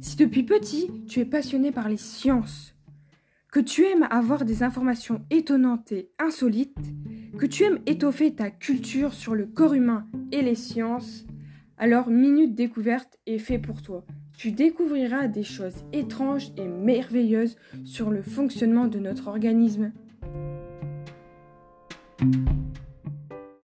Si depuis petit tu es passionné par les sciences, que tu aimes avoir des informations étonnantes et insolites, que tu aimes étoffer ta culture sur le corps humain et les sciences, alors Minute Découverte est fait pour toi. Tu découvriras des choses étranges et merveilleuses sur le fonctionnement de notre organisme.